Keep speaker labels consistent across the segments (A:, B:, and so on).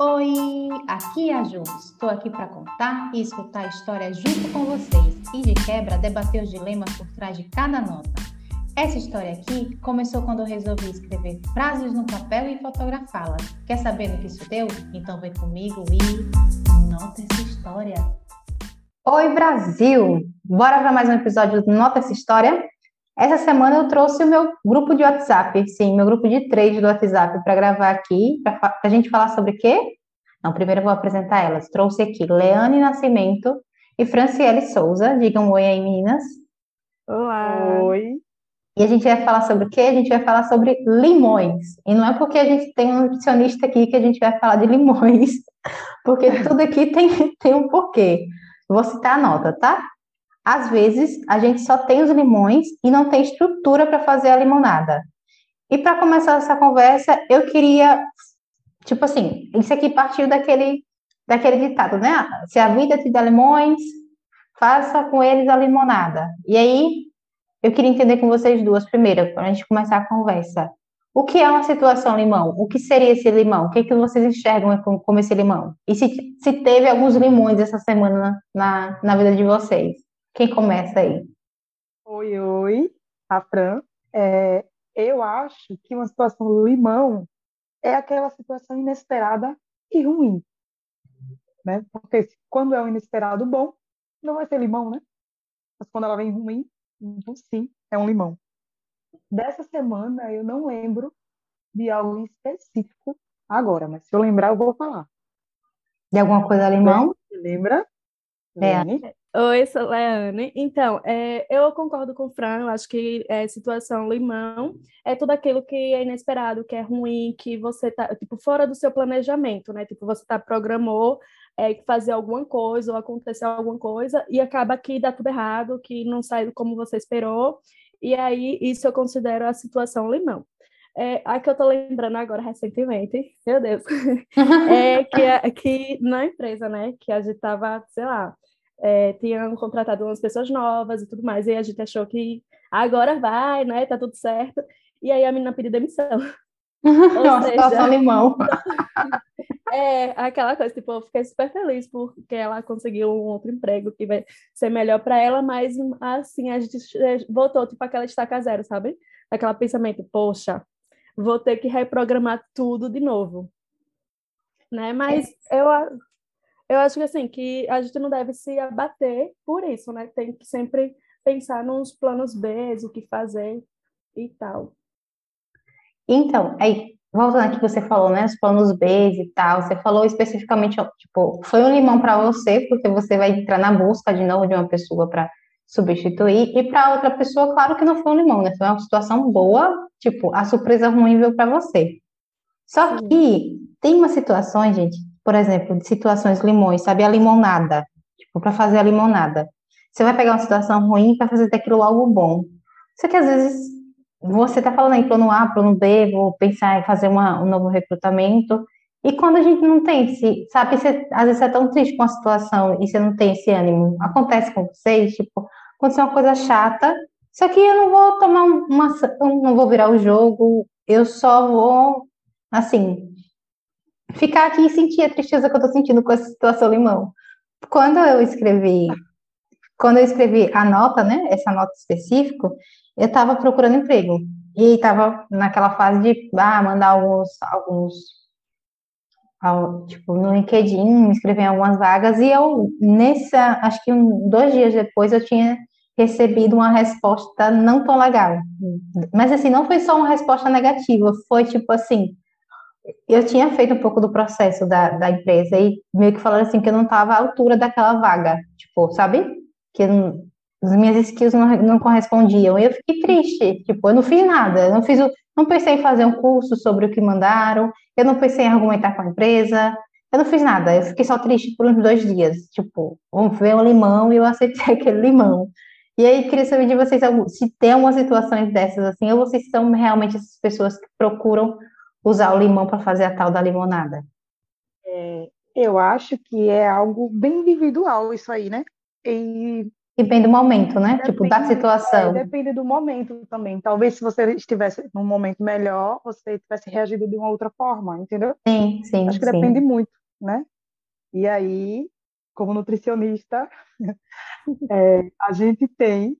A: Oi, aqui é a Ju. Estou aqui para contar e escutar a história junto com vocês e de quebra debater os dilemas por trás de cada nota. Essa história aqui começou quando eu resolvi escrever frases no papel e fotografá-las. Quer saber no que isso deu? Então vem comigo e nota essa história.
B: Oi, Brasil! Bora para mais um episódio do Nota essa história? Essa semana eu trouxe o meu grupo de WhatsApp, sim, meu grupo de trade do WhatsApp para gravar aqui, para a gente falar sobre o quê? Não, primeiro eu vou apresentar elas. Trouxe aqui Leane Nascimento e Franciele Souza. Digam oi aí, meninas.
C: Olá!
D: Oi!
B: E a gente vai falar sobre o quê? A gente vai falar sobre limões. E não é porque a gente tem um nutricionista aqui que a gente vai falar de limões, porque tudo aqui tem, tem um porquê. Vou citar a nota, tá? Às vezes, a gente só tem os limões e não tem estrutura para fazer a limonada. E para começar essa conversa, eu queria, tipo assim, isso aqui partiu daquele, daquele ditado, né? Se a vida te dá limões, faça com eles a limonada. E aí, eu queria entender com vocês duas, primeiro, para a gente começar a conversa. O que é uma situação limão? O que seria esse limão? O que, é que vocês enxergam como esse limão? E se, se teve alguns limões essa semana na, na vida de vocês? Quem começa aí?
D: Oi, oi, a Fran. É, eu acho que uma situação limão é aquela situação inesperada e ruim. Né? Porque quando é um inesperado bom, não vai ser limão, né? Mas quando ela vem ruim, então sim, é um limão. Dessa semana eu não lembro de algo específico agora, mas se eu lembrar eu vou falar.
B: De alguma coisa limão?
D: Lembra?
B: É.
C: Oi, sou Leane. Então, é, eu concordo com o Fran, eu acho que é, situação limão é tudo aquilo que é inesperado, que é ruim, que você tá, tipo, fora do seu planejamento, né? Tipo, você tá, programou é, fazer alguma coisa ou acontecer alguma coisa e acaba que dá tudo errado, que não sai como você esperou, e aí isso eu considero a situação limão. É, a que eu tô lembrando agora recentemente, meu Deus, é que, que na empresa, né, que a gente tava, sei lá, é, tinham contratado umas pessoas novas e tudo mais, e a gente achou que agora vai, né, tá tudo certo, e aí a menina pediu demissão.
B: Ou seja, situação limão.
C: É, aquela coisa, tipo, eu fiquei super feliz porque ela conseguiu um outro emprego que vai ser melhor para ela, mas assim, a gente voltou, tipo, aquela estaca zero, sabe? Aquela pensamento, poxa, vou ter que reprogramar tudo de novo. Né? Mas é. eu eu acho que assim, que a gente não deve se abater por isso, né? Tem que sempre pensar nos planos B, o que fazer e tal.
B: Então, aí, voltando aqui que você falou, né, os planos B e tal, você falou especificamente, tipo, foi um limão para você, porque você vai entrar na busca de novo de uma pessoa para substituir, e para outra pessoa, claro que não foi um limão, né? Foi uma situação boa, tipo, a surpresa ruim veio para você. Só que tem uma situação, gente, por exemplo, de situações limões, sabe? A limonada, tipo, para fazer a limonada. Você vai pegar uma situação ruim para fazer daquilo algo bom. Só que às vezes você está falando em plano A, plano B, vou pensar em fazer uma, um novo recrutamento. E quando a gente não tem, se, sabe, você, às vezes você é tão triste com a situação e você não tem esse ânimo. Acontece com vocês, tipo, aconteceu uma coisa chata, só que eu não vou tomar uma, não vou virar o jogo, eu só vou, assim, ficar aqui e sentir a tristeza que eu tô sentindo com essa situação limão. Quando eu escrevi, quando eu escrevi a nota, né, essa nota específica, eu estava procurando emprego. E estava naquela fase de ah, mandar alguns, alguns tipo no LinkedIn, me em algumas vagas. E eu nessa, acho que um, dois dias depois eu tinha recebido uma resposta não tão legal, mas assim não foi só uma resposta negativa, foi tipo assim eu tinha feito um pouco do processo da, da empresa e meio que falaram assim que eu não estava à altura daquela vaga, tipo, sabe? Que não, as minhas skills não, não correspondiam. E eu fiquei triste, tipo, eu não fiz nada, eu não fiz o, não pensei em fazer um curso sobre o que mandaram, eu não pensei em argumentar com a empresa, eu não fiz nada, eu fiquei só triste por uns dois dias, tipo, vamos ver um limão e eu aceitei aquele limão. E aí, queria saber de vocês se tem algumas situações dessas assim, ou vocês são realmente essas pessoas que procuram usar o limão para fazer a tal da limonada?
D: É, eu acho que é algo bem individual isso aí, né? E
B: E bem do momento, né?
D: Depende,
B: tipo, da situação.
D: É, depende do momento também. Talvez se você estivesse num momento melhor, você tivesse reagido de uma outra forma, entendeu?
B: Sim, sim.
D: Acho que
B: sim.
D: depende muito, né? E aí, como nutricionista, é, a gente tem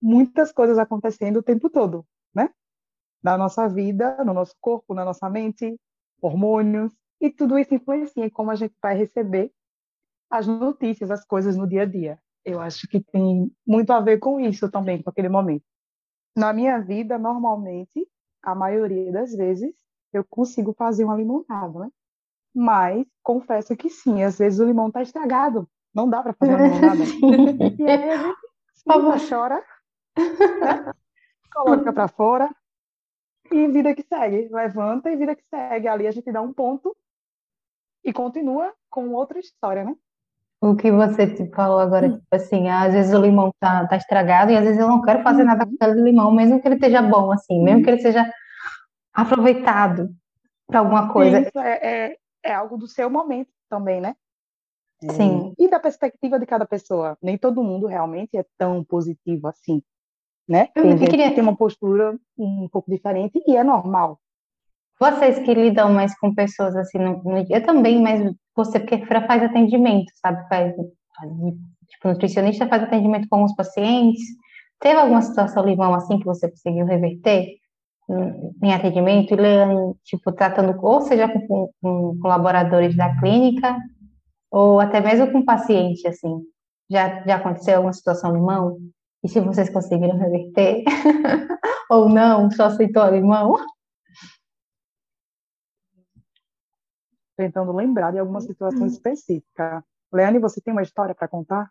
D: muitas coisas acontecendo o tempo todo? Na nossa vida, no nosso corpo, na nossa mente, hormônios, e tudo isso influencia em como a gente vai receber as notícias, as coisas no dia a dia. Eu acho que tem muito a ver com isso também, com aquele momento. Na minha vida, normalmente, a maioria das vezes, eu consigo fazer uma limonada, né? Mas confesso que sim, às vezes o limão está estragado, não dá para fazer uma limonada. e aí a gente chora, né? coloca para fora e vida que segue, levanta e vida que segue. Ali a gente dá um ponto e continua com outra história, né?
B: O que você te falou agora, tipo assim, às vezes o limão tá, tá estragado e às vezes eu não quero fazer nada com aquele limão, mesmo que ele esteja bom, assim, mesmo que ele seja aproveitado para alguma coisa.
D: Isso é, é, é algo do seu momento também, né?
B: Sim.
D: E da perspectiva de cada pessoa. Nem todo mundo realmente é tão positivo assim, né?
B: Eu
D: Tem gente
B: queria-
D: que tem uma postura um pouco diferente e é normal.
B: Vocês que lidam mais com pessoas assim, no, no- eu também, mas você porque faz atendimento, sabe? Faz, faz, tipo, nutricionista faz atendimento com os pacientes. Teve alguma situação limão assim que você conseguiu reverter em em atendimento e Leane, tipo, tratando, ou seja, com, com colaboradores da clínica, ou até mesmo com paciente, assim. Já, já aconteceu alguma situação limão? E se vocês conseguiram reverter? ou não, só aceitou limão?
D: Tentando lembrar de alguma situação específica. Leane, você tem uma história para contar?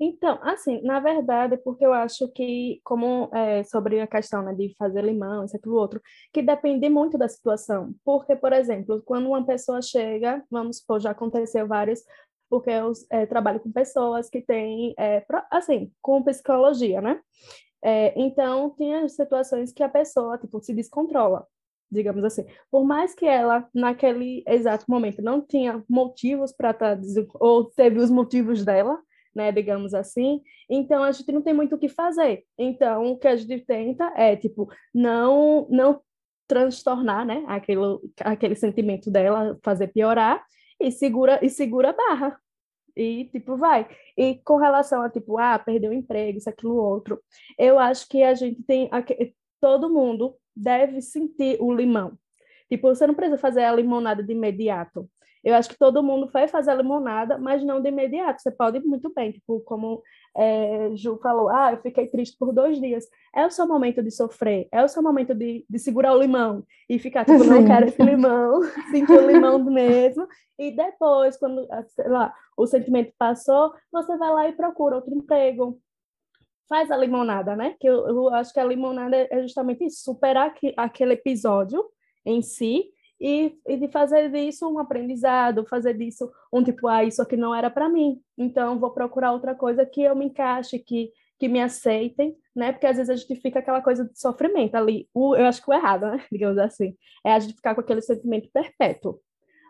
C: Então, assim, na verdade, porque eu acho que, como é, sobre a questão né, de fazer limão, isso, aquilo, outro, que depende muito da situação. Porque, por exemplo, quando uma pessoa chega, vamos supor, já aconteceu vários, porque eu é, trabalho com pessoas que têm, é, assim, com psicologia, né? É, então, tinha situações que a pessoa, tipo, se descontrola, digamos assim. Por mais que ela, naquele exato momento, não tinha motivos para estar, des- ou teve os motivos dela, né, digamos assim. Então a gente não tem muito o que fazer. Então o que a gente tenta é tipo não não transtornar, né, aquele aquele sentimento dela, fazer piorar e segura e segura a barra. E tipo vai. E com relação a tipo, ah, perdeu o emprego, isso aquilo outro. Eu acho que a gente tem todo mundo deve sentir o limão. Tipo, você não precisa fazer a limonada de imediato. Eu acho que todo mundo vai fazer a limonada, mas não de imediato. Você pode muito bem, tipo, como é, Ju falou, ah, eu fiquei triste por dois dias. É o seu momento de sofrer, é o seu momento de, de segurar o limão e ficar, tipo, não
B: Sim.
C: quero esse limão, sentir o limão mesmo. E depois, quando, ah, sei lá, o sentimento passou, você vai lá e procura outro emprego. Faz a limonada, né? Que eu, eu acho que a limonada é justamente isso, superar aque- aquele episódio em si e, e de fazer disso um aprendizado, fazer disso um tipo, ah, isso aqui não era para mim, então vou procurar outra coisa que eu me encaixe, que, que me aceitem, né? Porque às vezes a gente fica aquela coisa de sofrimento ali, o, eu acho que o errado, né? Digamos assim, é a gente ficar com aquele sentimento perpétuo.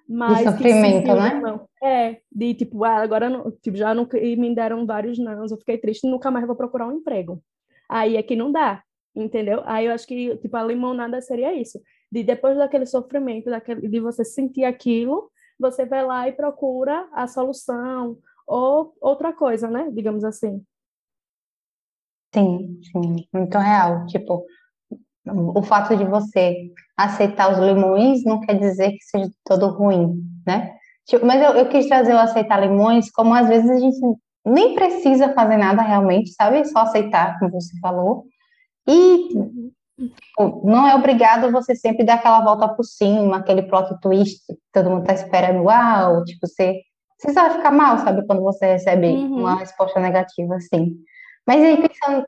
C: Mas que
B: sofrimento,
C: se-
B: né?
C: não, é, de tipo, ah, agora não, tipo, já não, e me deram vários não, eu fiquei triste, nunca mais vou procurar um emprego. Aí é que não dá, entendeu? Aí eu acho que, tipo, a limonada seria isso, de depois daquele sofrimento, daquele, de você sentir aquilo, você vai lá e procura a solução, ou outra coisa, né? Digamos assim.
B: Sim, sim, muito real. Tipo, o fato de você aceitar os limões não quer dizer que seja todo ruim, né? Tipo, mas eu, eu quis trazer o aceitar limões como às vezes a gente nem precisa fazer nada realmente, sabe? Só aceitar, como você falou. E não é obrigado você sempre dar aquela volta por cima, aquele plot twist todo mundo tá esperando, uau, tipo, você, você só vai ficar mal, sabe? Quando você recebe
C: Uhum.
B: uma resposta negativa assim. Mas aí pensando,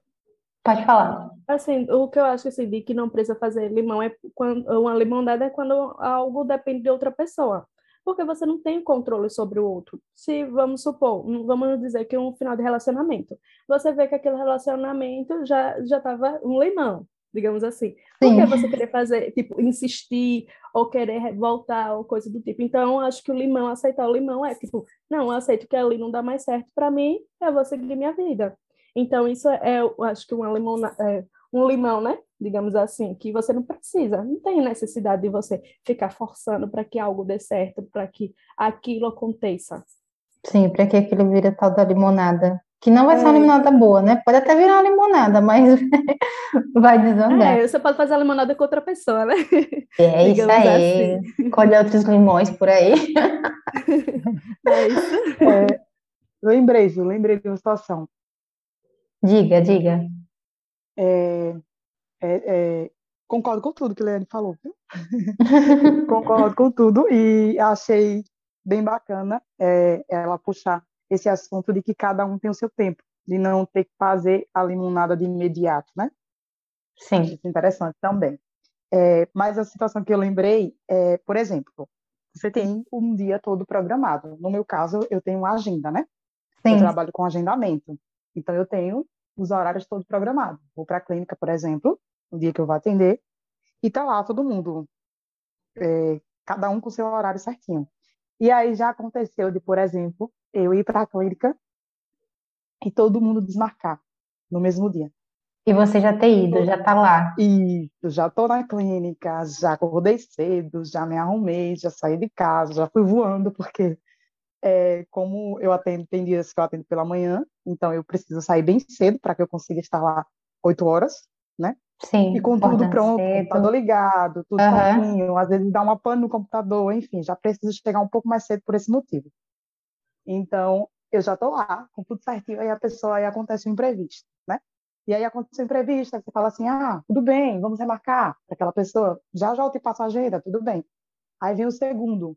B: pode falar.
C: Assim, o que eu acho assim, de que não precisa fazer limão é quando uma limonada é quando algo depende de outra pessoa. Porque você não tem controle sobre o outro. Se, vamos supor, vamos dizer que um final de relacionamento. Você vê que aquele relacionamento já já estava um limão. Digamos assim. Que você querer fazer, tipo, insistir ou querer voltar ou coisa do tipo? Então, acho que o limão, aceitar o limão é tipo, não, eu aceito que ali não dá mais certo para mim, eu vou seguir minha vida. Então, isso é, eu acho que uma limona, é, um limão, né? Digamos assim, que você não precisa, não tem necessidade de você ficar forçando para que algo dê certo, para que aquilo aconteça.
B: Sim, para que aquilo vira tal da limonada. Que não vai ser uma é. limonada boa, né? Pode até virar uma limonada, mas vai desandar.
C: É, você pode fazer a limonada com outra pessoa, né?
B: É isso aí. Assim. Colhe outros limões por aí.
C: É isso.
D: É, lembrei, Ju, lembrei de uma situação.
B: Diga, diga.
D: É, é, é, concordo com tudo que a Leane falou, viu? concordo com tudo e achei bem bacana é, ela puxar esse assunto de que cada um tem o seu tempo, de não ter que fazer a limonada de imediato, né?
B: Sim.
D: Isso é interessante também. É, mas a situação que eu lembrei é, por exemplo, você tem um dia todo programado. No meu caso, eu tenho uma agenda, né? Sim. Eu trabalho com agendamento. Então, eu tenho os horários todos programados. Vou para a clínica, por exemplo, no dia que eu vou atender, e tá lá todo mundo, é, cada um com seu horário certinho. E aí já aconteceu de, por exemplo, eu ir para a clínica e todo mundo desmarcar no mesmo dia.
B: E você já ter ido, já tá lá.
D: Isso, já estou na clínica, já acordei cedo, já me arrumei, já saí de casa, já fui voando, porque é, como eu atendo, tem dias que eu atendo pela manhã, então eu preciso sair bem cedo para que eu consiga estar lá oito horas, né?
B: Sim.
D: E com tudo pronto, cedo. computador ligado, tudo uhum. às vezes dá uma pane no computador, enfim, já preciso chegar um pouco mais cedo por esse motivo. Então, eu já estou lá, com tudo certinho, aí a pessoa, aí acontece um imprevisto, né? E aí acontece um imprevisto, aí você fala assim, ah, tudo bem, vamos remarcar para aquela pessoa, já já eu te passo a agenda, tudo bem. Aí vem o segundo,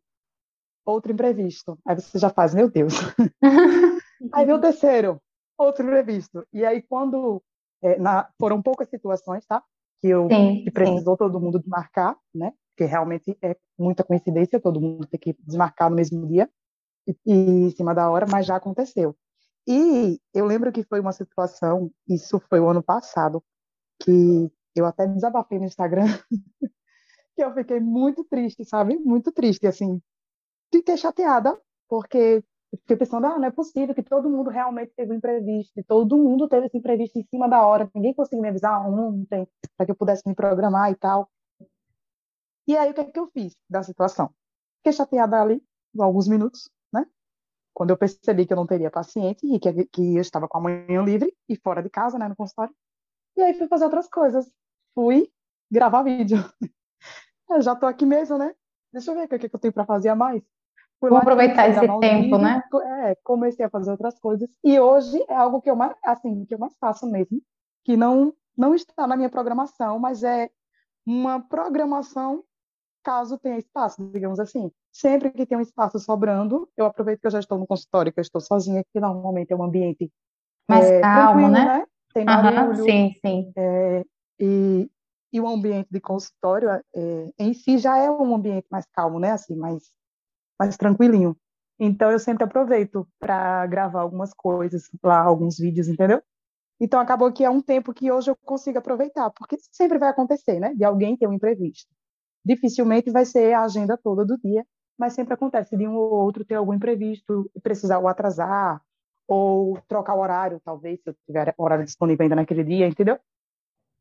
D: outro imprevisto, aí você já faz, meu Deus. aí vem o terceiro, outro imprevisto. E aí quando, é, na, foram poucas situações, tá? Que eu sim, que precisou sim. todo mundo desmarcar, né? Porque realmente é muita coincidência todo mundo ter que desmarcar no mesmo dia em cima da hora, mas já aconteceu. E eu lembro que foi uma situação, isso foi o ano passado, que eu até desabafei no Instagram, que eu fiquei muito triste, sabe? Muito triste, assim. Fiquei chateada, porque fiquei pensando, ah, não é possível que todo mundo realmente teve um imprevisto, todo mundo teve esse imprevisto em cima da hora, ninguém conseguiu me avisar ontem, para que eu pudesse me programar e tal. E aí, o que, é que eu fiz da situação? Fiquei chateada ali, alguns minutos, quando eu percebi que eu não teria paciente e que, que eu estava com a manhã livre e fora de casa, né, no consultório. E aí fui fazer outras coisas. Fui gravar vídeo. eu já estou aqui mesmo, né? Deixa eu ver o que, é que eu tenho para fazer a mais.
B: Fui Vou aproveitar esse tempo,
D: né? É, comecei a fazer outras coisas. E hoje é algo que eu mais, assim, que eu mais faço mesmo, que não não está na minha programação, mas é uma programação caso tenha espaço, digamos assim. Sempre que tem um espaço sobrando, eu aproveito que eu já estou no consultório, que eu estou sozinha, que normalmente é um ambiente
B: mais é, calmo, né? né?
D: Tem barulho.
B: Uhum, sim, sim.
D: É, e, e o ambiente de consultório é, em si já é um ambiente mais calmo, né? Assim, mais, mais tranquilinho. Então eu sempre aproveito para gravar algumas coisas lá, alguns vídeos, entendeu? Então acabou que é um tempo que hoje eu consigo aproveitar, porque sempre vai acontecer, né? De alguém ter um imprevisto dificilmente vai ser a agenda toda do dia, mas sempre acontece de um ou outro ter algum imprevisto e precisar ou atrasar, ou trocar o horário, talvez, se eu tiver horário disponível ainda naquele dia, entendeu?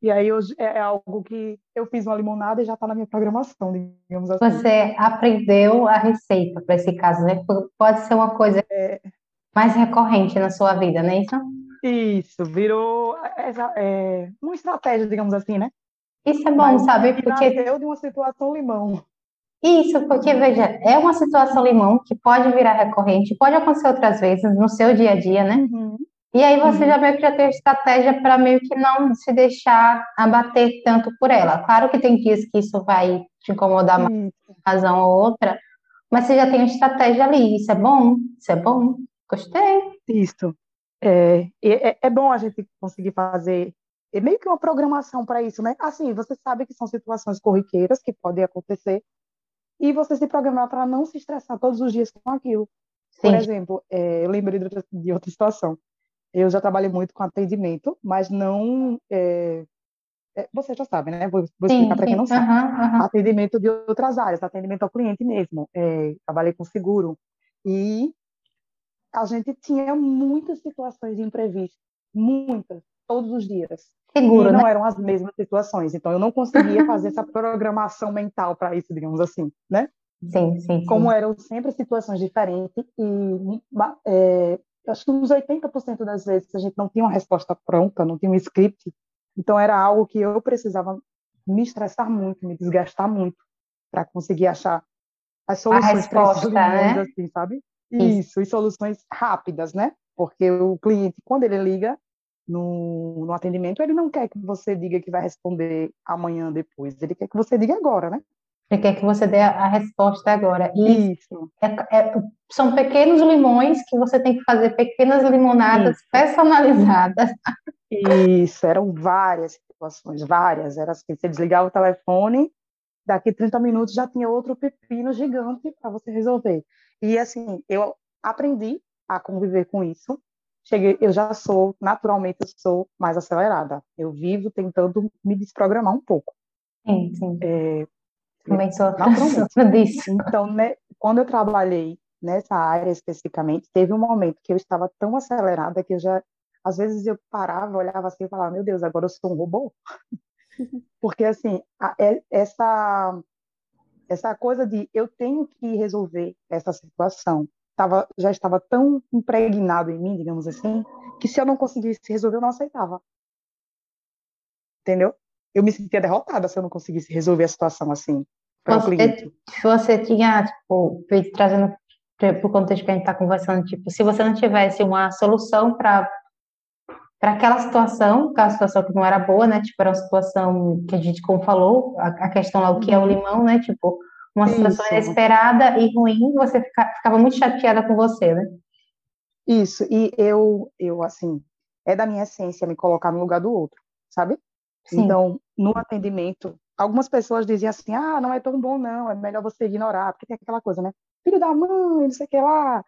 D: E aí hoje é, é algo que eu fiz uma limonada e já está na minha programação, digamos assim.
B: Você aprendeu a receita para esse caso, né? Pode ser uma coisa é... mais recorrente na sua vida, não é isso?
D: Isso, virou é, é, uma estratégia, digamos assim, né?
B: Isso é bom, Mas sabe?
D: Porque nasceu de uma situação limão.
B: Isso, porque veja, é uma situação limão que pode virar recorrente, pode acontecer outras vezes no seu dia a dia, né? Uhum. E aí você uhum. já meio que já tem estratégia para meio que não se deixar abater tanto por ela. Claro que tem dias que isso vai te incomodar mais, uma razão ou outra, mas você já tem uma estratégia ali. Isso é bom, isso é bom, gostei.
D: Isso. É, é, é bom a gente conseguir fazer é meio que uma programação para isso, né? Assim, você sabe que são situações corriqueiras que podem acontecer e você se programar para não se estressar todos os dias com aquilo. Sim. Por exemplo, é, eu lembrei de outra, de outra, situação. Eu já trabalhei muito com atendimento, mas não é, é, você já sabe, né? Vou, vou explicar para quem não sabe. Uhum, uhum. Atendimento de outras áreas, atendimento ao cliente mesmo. É, trabalhei com seguro. E a gente tinha muitas situações de imprevisto, muitas, todos os dias. Seguro, e não né? eram as mesmas situações. Então, eu não conseguia fazer essa programação mental para isso, digamos assim, né?
B: Sim, sim, sim.
D: Como eram sempre situações diferentes e é, acho que uns 80% das vezes a gente não tinha uma resposta pronta, não tinha um script. Então, era algo que eu precisava me estressar muito, me desgastar muito para conseguir achar as soluções
B: para esses né?
D: assim, sabe? Isso, e soluções rápidas, né? Porque o cliente, quando ele liga no, no atendimento, ele não quer que você diga que vai responder amanhã depois, ele quer que você diga agora, né?
B: Ele quer que você dê a, resposta agora.
D: E Isso.
B: É, é, são pequenos limões que você tem que fazer pequenas limonadas Isso. personalizadas.
D: Isso, eram várias situações, várias. Era assim, você desligava o telefone, daqui 30 minutos já tinha outro pepino gigante para você resolver. E assim, eu aprendi a conviver com isso. Cheguei, eu já sou, naturalmente, eu sou mais acelerada. Eu vivo tentando me desprogramar um pouco.
B: Sim, sim.
D: É,
B: Também sou naturalmente. disso.
D: Então, né, quando eu trabalhei nessa área especificamente, teve um momento que eu estava tão acelerada que eu já, às vezes eu parava, olhava assim e falava, meu Deus, agora eu sou um robô? Porque, assim, a, é, essa essa coisa de eu tenho que resolver essa situação tava, já estava tão impregnado em mim, digamos assim, que se eu não conseguisse resolver, eu não aceitava. Entendeu? Eu me sentia derrotada se eu não conseguisse resolver a situação assim cliente.
B: Você tinha, tipo, trazendo para o contexto que a gente está conversando, tipo, se você não tivesse uma solução para para aquela situação, aquela situação que não era boa, né? Tipo, era uma situação que a gente, como falou, a, a questão lá, o que é o uhum. limão, né? Tipo, uma situação Isso. inesperada e ruim, você fica, ficava muito chateada com você, né?
D: Isso, e eu, eu, assim, é da minha essência me colocar no lugar do outro, sabe? Sim. Então, no atendimento, algumas pessoas diziam assim, ah, não é tão bom não, é melhor você ignorar, porque tem aquela coisa, né? Filho da mãe, não sei o que lá,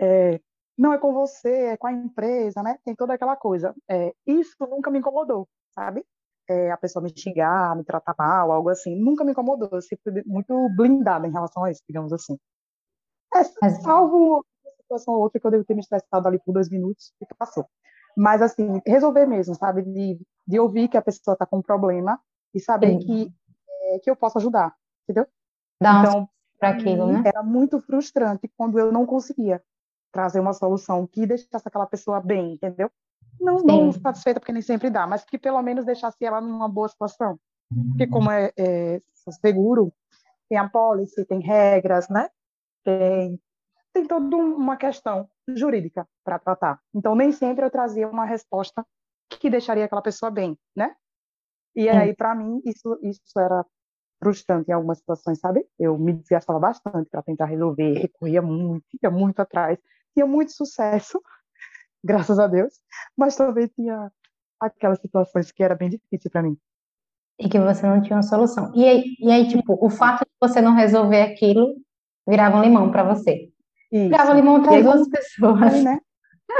D: é, não é com você, é com a empresa, né? Tem toda aquela coisa. É, isso nunca me incomodou, sabe? É, a pessoa me xingar, me tratar mal, algo assim, nunca me incomodou. Eu sempre muito blindada em relação a isso, digamos assim. É, salvo uma situação ou outra que eu devo ter me estressado ali por dois minutos e passou. Mas, assim, resolver mesmo, sabe? De, de ouvir que a pessoa está com um problema e saber que, é, que eu posso ajudar, entendeu?
B: Dá então, para aquilo, né?
D: Era muito frustrante quando eu não conseguia trazer uma solução que deixasse aquela pessoa bem, entendeu? Não, não satisfeita, porque nem sempre dá, mas que pelo menos deixasse ela numa boa situação. Porque como é, é seguro, tem a policy, tem regras, né? Tem, tem toda uma questão jurídica para tratar. Então, nem sempre eu trazia uma resposta que deixaria aquela pessoa bem, né? E aí, para mim, isso, isso era frustrante em algumas situações, sabe? Eu me desgastava bastante para tentar resolver, recorria muito, ia muito atrás tinha muito sucesso, graças a Deus, mas também tinha aquelas situações que era bem difícil para mim.
B: E que você não tinha uma solução. E aí, e aí, tipo, o fato de você não resolver aquilo virava um limão para você. Isso. Virava limão para duas pessoas.
D: Aí, né?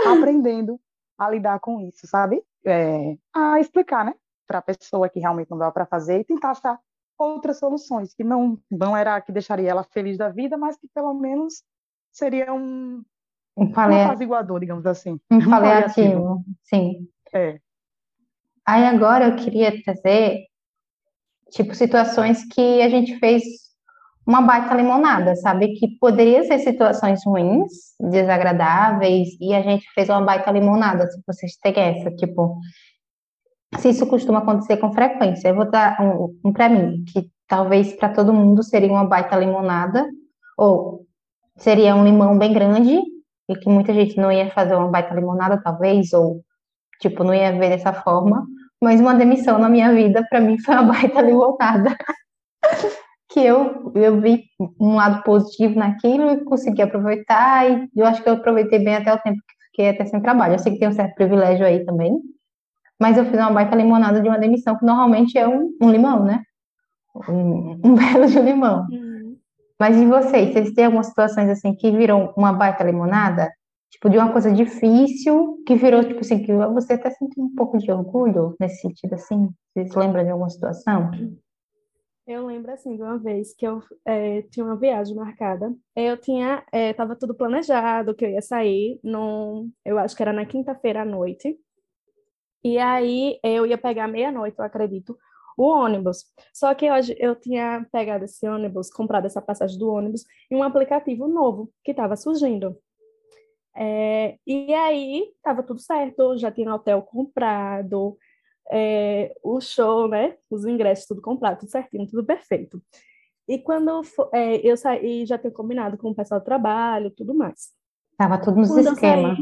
D: Aprendendo a lidar com isso, sabe? É, a explicar, né? Para a pessoa que realmente não dava para fazer e tentar achar outras soluções que não não era que deixaria ela feliz da vida, mas que pelo menos seria um,
B: um paliativo.
D: Um apaziguador, digamos assim.
B: Um paliativo, sim.
D: É.
B: Aí agora eu queria trazer, tipo, situações que a gente fez uma baita limonada, sabe? Que poderia ser situações ruins, desagradáveis, e a gente fez uma baita limonada, se vocês têm essa, tipo... Se isso costuma acontecer com frequência, eu vou dar um, um para mim, que talvez para todo mundo seria uma baita limonada, ou seria um limão bem grande, e que muita gente não ia fazer uma baita limonada, talvez, ou, tipo, não ia ver dessa forma, mas uma demissão na minha vida, para mim, foi uma baita limonada. que eu, eu vi um lado positivo naquilo e consegui aproveitar, e eu acho que eu aproveitei bem até o tempo que fiquei até sem trabalho. Eu sei que tem um certo privilégio aí também, mas eu fiz uma baita limonada de uma demissão, que normalmente é um, um limão, né? Um, um belo de limão. Uhum. Mas e vocês? Vocês têm algumas situações assim que viram uma baita limonada? Tipo, de uma coisa difícil que virou, tipo assim, que você até sentiu um pouco de orgulho nesse sentido, assim? Você se lembra de alguma situação?
C: Eu lembro, assim, de uma vez que eu é, tinha uma viagem marcada. Eu tinha, é, tava tudo planejado, que eu ia sair, no, eu acho que era na quinta-feira à noite. E aí eu ia pegar meia-noite, eu acredito, o ônibus. Só que hoje eu tinha pegado esse ônibus, comprado essa passagem do ônibus em um aplicativo novo que estava surgindo. É, e aí estava tudo certo, já tinha hotel comprado, é, o show, né? Os ingressos tudo comprado, tudo certinho, tudo perfeito. E quando é, eu saí, já tinha combinado com o pessoal do trabalho, tudo mais.
B: Tava tudo nos esquemas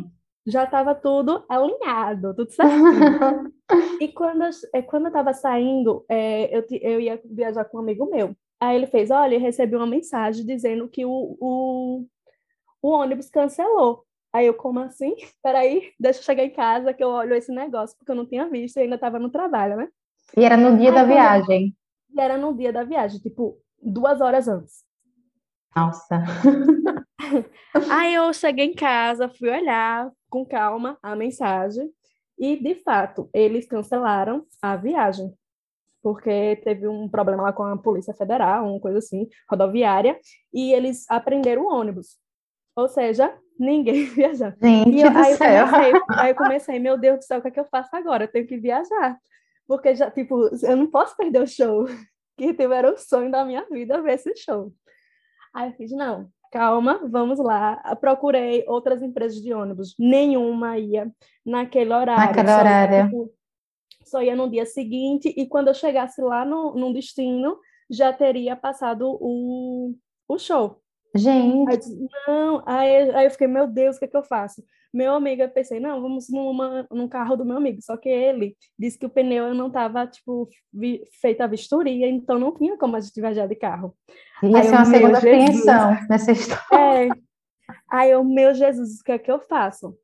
C: já estava tudo alinhado, tudo certinho. e quando, é, quando eu estava saindo, é, eu, eu ia viajar com um amigo meu. Aí ele fez, olha, eu recebi uma mensagem dizendo que o, o, o ônibus cancelou. Aí eu, como assim? Peraí, deixa eu chegar em casa que eu olho esse negócio, porque eu não tinha visto e ainda estava no trabalho, né?
B: E era no dia Aí, da viagem?
C: E era no dia da viagem, tipo, duas horas antes.
B: Nossa.
C: Aí eu cheguei em casa, fui olhar com calma a mensagem e, de fato, eles cancelaram a viagem, porque teve um problema lá com a Polícia Federal, uma coisa assim, rodoviária, e eles aprenderam o ônibus. Ou seja, ninguém viajou.
B: Gente
C: e eu,
B: aí,
C: eu comecei, aí eu comecei, meu Deus do céu, o que é que eu faço agora? Eu tenho que viajar. Porque já, tipo, eu não posso perder o show. Que tipo, era o sonho da minha vida ver esse show. Aí eu fiz, não, calma, vamos lá. Procurei outras empresas de ônibus, nenhuma ia naquele horário.
B: Naquele só horário. Ia, tipo,
C: só ia no dia seguinte, e quando eu chegasse lá no, no destino, já teria passado o, o show.
B: Gente.
C: Aí eu disse, não, aí, aí eu fiquei, meu Deus, o que é que eu faço? Meu amigo, eu pensei, não, vamos numa, num carro do meu amigo. Só que ele disse que o pneu não estava, tipo, vi, feita a vistoria, então não tinha como a gente viajar de carro.
B: Ia ser uma segunda apreensão nessa história.
C: É. Aí eu, meu Jesus, o que é que eu faço?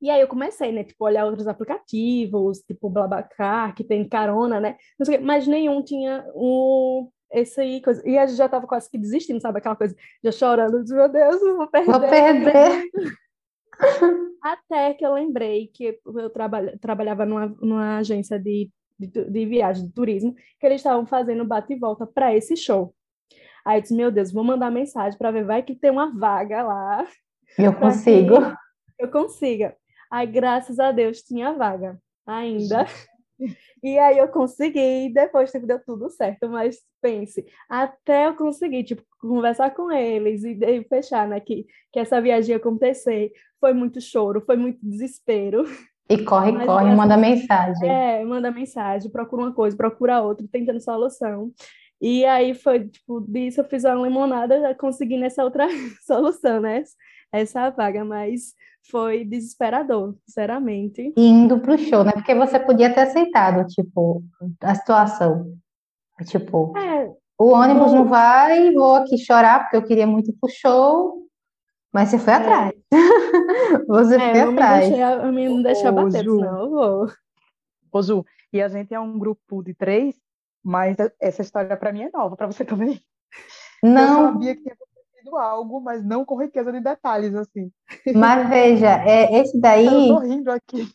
C: E aí eu comecei, né, tipo, olhar outros aplicativos, tipo Blabacar, que tem carona, né? Mas nenhum tinha o esse aí, coisa. E a gente já tava quase que desistindo, sabe? Aquela coisa, já chorando, meu Deus, eu vou perder.
B: Vou perder.
C: Até que eu lembrei que eu trabalha, trabalhava numa, numa agência de, de, de viagem, de turismo, que eles estavam fazendo bate e volta para esse show. Aí eu disse, meu Deus, vou mandar mensagem para ver, vai que tem uma vaga lá.
B: Eu consigo.
C: Eu consiga. Aí, graças a Deus, tinha vaga ainda. E aí eu consegui, depois tipo, deu tudo certo, mas pense, até eu conseguir, tipo, conversar com eles e, e fechar, né, que, que essa viagem ia acontecer, foi muito choro, foi muito desespero.
B: E corre, mas, corre, assim, manda mensagem.
C: É, manda mensagem, procura uma coisa, procura outra, tentando solução. E aí foi, tipo, disso eu fiz uma limonada, já consegui nessa outra solução, né? Essa vaga, mas foi desesperador, sinceramente.
B: Indo pro show, né? Porque você podia ter aceitado, tipo, a situação. Tipo, é, o ônibus não vai, vou aqui chorar porque eu queria muito ir pro show, mas você foi é. atrás. você é, foi atrás.
C: Me deixei, eu me não deixei bater, Ju. senão eu vou.
D: Ô, Ju, e a gente é um grupo de três, mas essa história para mim é nova, para você também.
B: Não.
D: Eu sabia que tinha algo, mas não com riqueza de detalhes, assim.
B: Mas veja, é, esse daí. Eu
D: tô rindo aqui.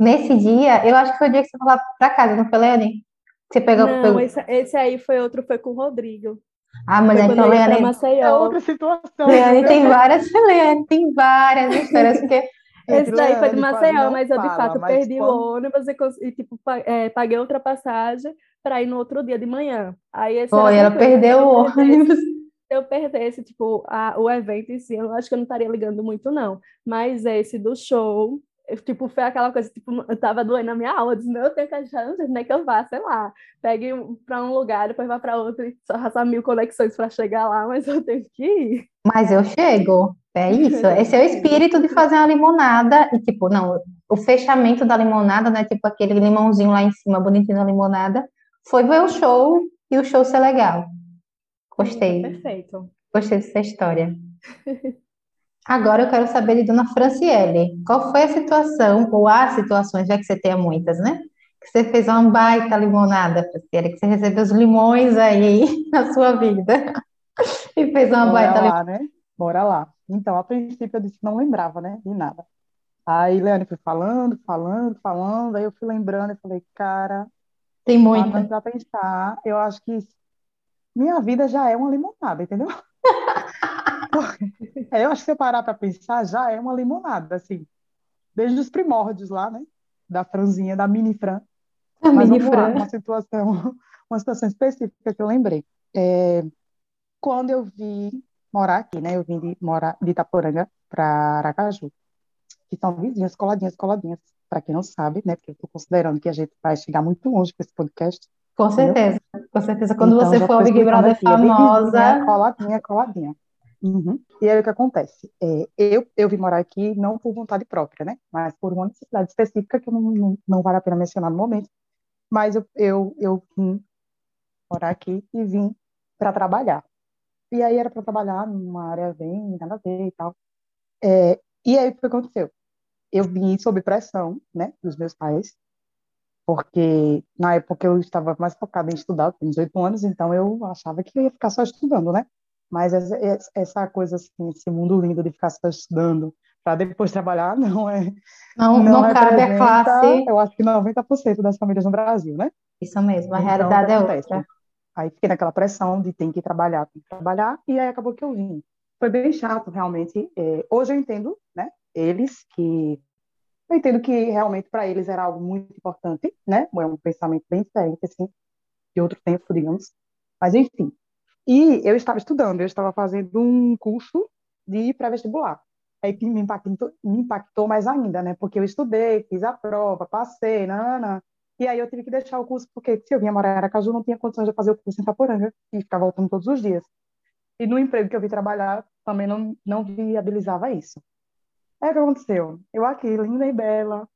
B: Nesse dia, eu acho que foi o dia que você foi lá pra casa, não foi, Leane? Você pegou.
C: Não,
B: pegou...
C: Esse, esse, aí foi outro, foi com o Rodrigo.
B: Ah, mas então Leane.
D: É outra situação.
B: Leane tem várias, Leane tem várias histórias, porque.
C: Esse daí foi de Maceió, mas eu de fato perdi quando... o ônibus e, e tipo, é, paguei outra passagem para ir no outro dia de manhã. Aí esse
B: Foi, ela perdeu o ônibus
C: eu perdesse, tipo, a, o evento em si, eu acho que eu não estaria ligando muito, não. Mas esse do show, eu, tipo, foi aquela coisa, tipo, eu tava doendo a minha aula, eu disse, não, eu tenho que achar, como é que eu vá, sei lá. Pegue para um lugar, depois vá para outro, e só raçar mil conexões para chegar lá, mas eu tenho que ir.
B: Mas eu chego, é isso. Esse é o espírito de fazer uma limonada, e tipo, não, o fechamento da limonada, né, tipo aquele limãozinho lá em cima, bonitinho na limonada, foi ver o show e o show ser legal. Gostei.
C: Perfeito.
B: Gostei dessa história. Agora eu quero saber de Dona Franciele. Qual foi a situação, ou as situações, já que você tem muitas, né? Que você fez uma baita limonada, Franciele, que você recebeu os limões aí na sua vida. E fez uma baita
D: lá, né? bora lá. Então, a princípio eu disse que não lembrava, né, de nada. Aí Leane foi falando, falando, falando, aí eu fui lembrando e falei, cara,
B: Tem muita.
D: parando pra pensar, eu acho que minha vida já é uma limonada, entendeu? É, eu acho que se eu parar para pensar, já é uma limonada, assim, desde os primórdios lá, né? Da franzinha, da mini Fran.
B: A
D: Mas
B: mini
D: lá,
B: Fran.
D: uma situação, uma situação específica que eu lembrei. É, quando eu vim morar aqui, né? Eu vim de, morar, de Itaporanga para Aracaju, que são vizinhas, coladinhas, coladinhas. Para quem não sabe, né? Porque eu estou considerando que a gente vai chegar muito longe com esse podcast.
B: Com
D: Entendeu?
B: certeza, com certeza. Quando
D: Então,
B: você for Big Brother
D: aqui, é
B: famosa,
D: coladinha, coladinha. Uhum. E aí o que acontece? É, eu, eu vim morar aqui não por vontade própria, né? Mas por uma necessidade específica que não, não, não vale a pena mencionar no momento. Mas eu, eu, eu vim morar aqui e vim para trabalhar. E aí era para trabalhar numa área bem nada a ver e tal. É, e aí o que aconteceu? Eu vim sob pressão, né, dos meus pais, porque na época eu estava mais focada em estudar, eu tenho 18 anos, então eu achava que eu ia ficar só estudando, né? Mas essa, coisa assim, esse mundo lindo de ficar só estudando para depois trabalhar, não é,
B: não,
D: não
B: não cabe a classe.
D: eu acho que 90% das famílias no Brasil, né?
B: Isso mesmo, a
D: Então,
B: realidade é
D: acontece?
B: outra.
D: Aí fiquei naquela pressão de tem que trabalhar, tem que trabalhar, e aí acabou que eu vim. Foi bem chato, realmente. É, hoje eu entendo, né? Eles que eu entendo que realmente para eles era algo muito importante, né? É um pensamento bem diferente, assim, de outro tempo, digamos. Mas, enfim. E eu estava estudando, eu estava fazendo um curso de pré-vestibular. Aí que me impactou, me impactou mais ainda, né? Porque eu estudei, fiz a prova, passei, nanana. E aí eu tive que deixar o curso, porque se eu vinha morar em Aracaju, não tinha condições de fazer o curso em Itaporanga e ficar voltando todos os dias. E no emprego que eu vim trabalhar, também não, não viabilizava isso. Aí o que aconteceu? Eu aqui, linda e bela,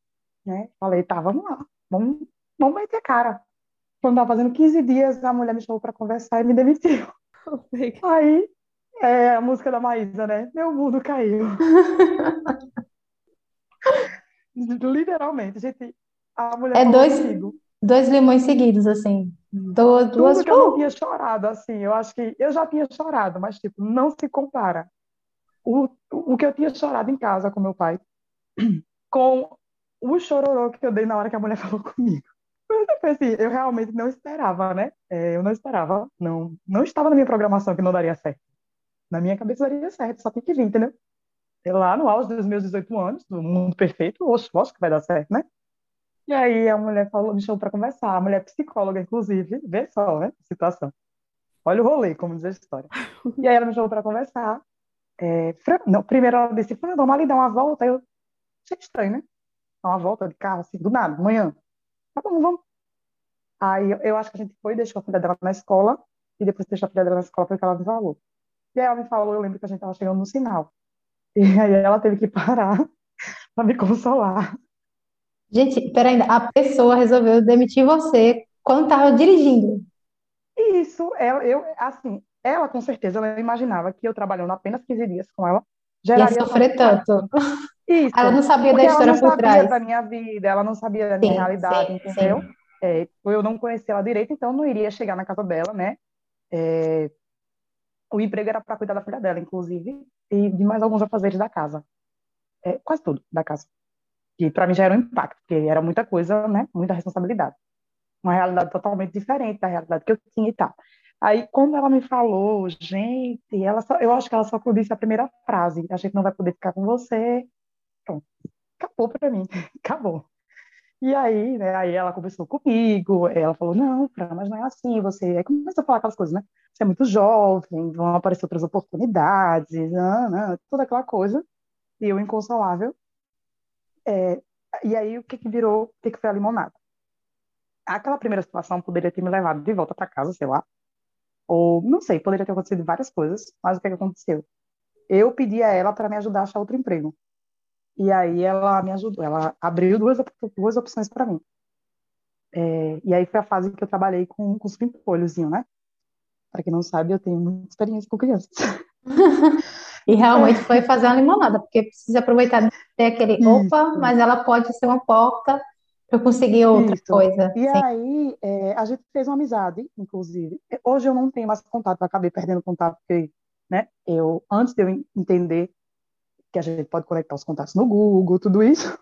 D: né? Falei, tá, vamos lá, vamos, vamos meter a cara. Quando tava fazendo 15 dias, a mulher me chamou para conversar e me demitiu. Aí, é a música da Maísa, né? Meu mundo caiu. Literalmente, gente, a mulher
B: É dois,
D: comigo.
B: dois limões seguidos, assim. Du- Duas.
D: Tudo que eu não tinha chorado, assim, eu acho que eu já tinha chorado, mas, tipo, não se compara. O, o que eu tinha chorado em casa com meu pai, com o chororô que eu dei na hora que a mulher falou comigo. Foi assim, eu realmente não esperava, né? É, eu não esperava, não, não estava na minha programação que não daria certo. Na minha cabeça daria certo, só tem que vir, entendeu? Eu lá no auge dos meus 18 anos, do mundo perfeito, oxe, lógico que vai dar certo, né? E aí a mulher falou, me chamou para conversar, a mulher é psicóloga, inclusive, vê só, né? Situação. Olha o rolê, como diz a história. E aí ela me chamou para conversar. É, não, primeiro ela disse, Fran, vamos ali dar uma volta. Eu achei estranho, né? Dar uma volta de carro, assim, do nada, de manhã. Tá bom, vamos. Aí eu, eu acho que a gente foi, deixou a filha dela na escola, e depois deixou a filha dela na escola, foi que ela me falou. E aí ela me falou, eu lembro que a gente estava chegando no sinal. E aí ela teve que parar para me consolar.
B: Gente, peraí, a pessoa resolveu demitir você quando estava dirigindo.
D: Isso, eu, assim, ela com certeza, ela imaginava que eu trabalhando apenas 15 dias com ela,
B: Ia
D: geraria
B: sofrer tanto.
D: Isso,
B: Ela não sabia da
D: porque ela
B: história
D: não
B: por
D: sabia
B: trás.
D: da minha vida, ela não sabia da minha
B: Sim,
D: realidade,
B: sim,
D: entendeu?
B: sim.
D: É, eu não conhecia ela direito, então não iria chegar na casa dela, né? É, o emprego era para cuidar da filha dela, inclusive, e de mais alguns afazeres da casa. É, quase tudo da casa. Que para mim já era um impacto, porque era muita coisa, né? Muita responsabilidade. Uma realidade totalmente diferente da realidade que eu tinha e tal. Aí, quando ela me falou, gente, ela só, eu acho que ela só disse a primeira frase: a gente não vai poder ficar com você. Pronto, acabou para mim, acabou. E aí, né, aí ela conversou comigo, ela falou, não, mas não é assim, você... Aí começou a falar aquelas coisas, né? Você é muito jovem, vão aparecer outras oportunidades, não, não, toda aquela coisa. E eu, inconsolável. É, e aí, o que que virou, o que que foi a limonada? Aquela primeira situação poderia ter me levado de volta para casa, sei lá, ou, não sei, poderia ter acontecido várias coisas, mas o que que aconteceu? Eu pedi a ela para me ajudar a achar outro emprego. E aí ela me ajudou, ela abriu duas, duas opções para mim. É, e aí foi a fase que eu trabalhei com, com os pimpolhozinho, né? Para quem não sabe, eu tenho muita experiência com crianças.
B: E realmente foi fazer uma limonada, porque precisa aproveitar de ter aquele opa, mas ela pode ser uma porta para eu conseguir outra
D: Isso.
B: coisa.
D: E
B: Sim.
D: aí é, a gente fez uma amizade, inclusive. Hoje eu não tenho mais contato, eu acabei perdendo contato porque né? Eu, antes de eu entender que a gente pode conectar os contatos no Google, tudo isso,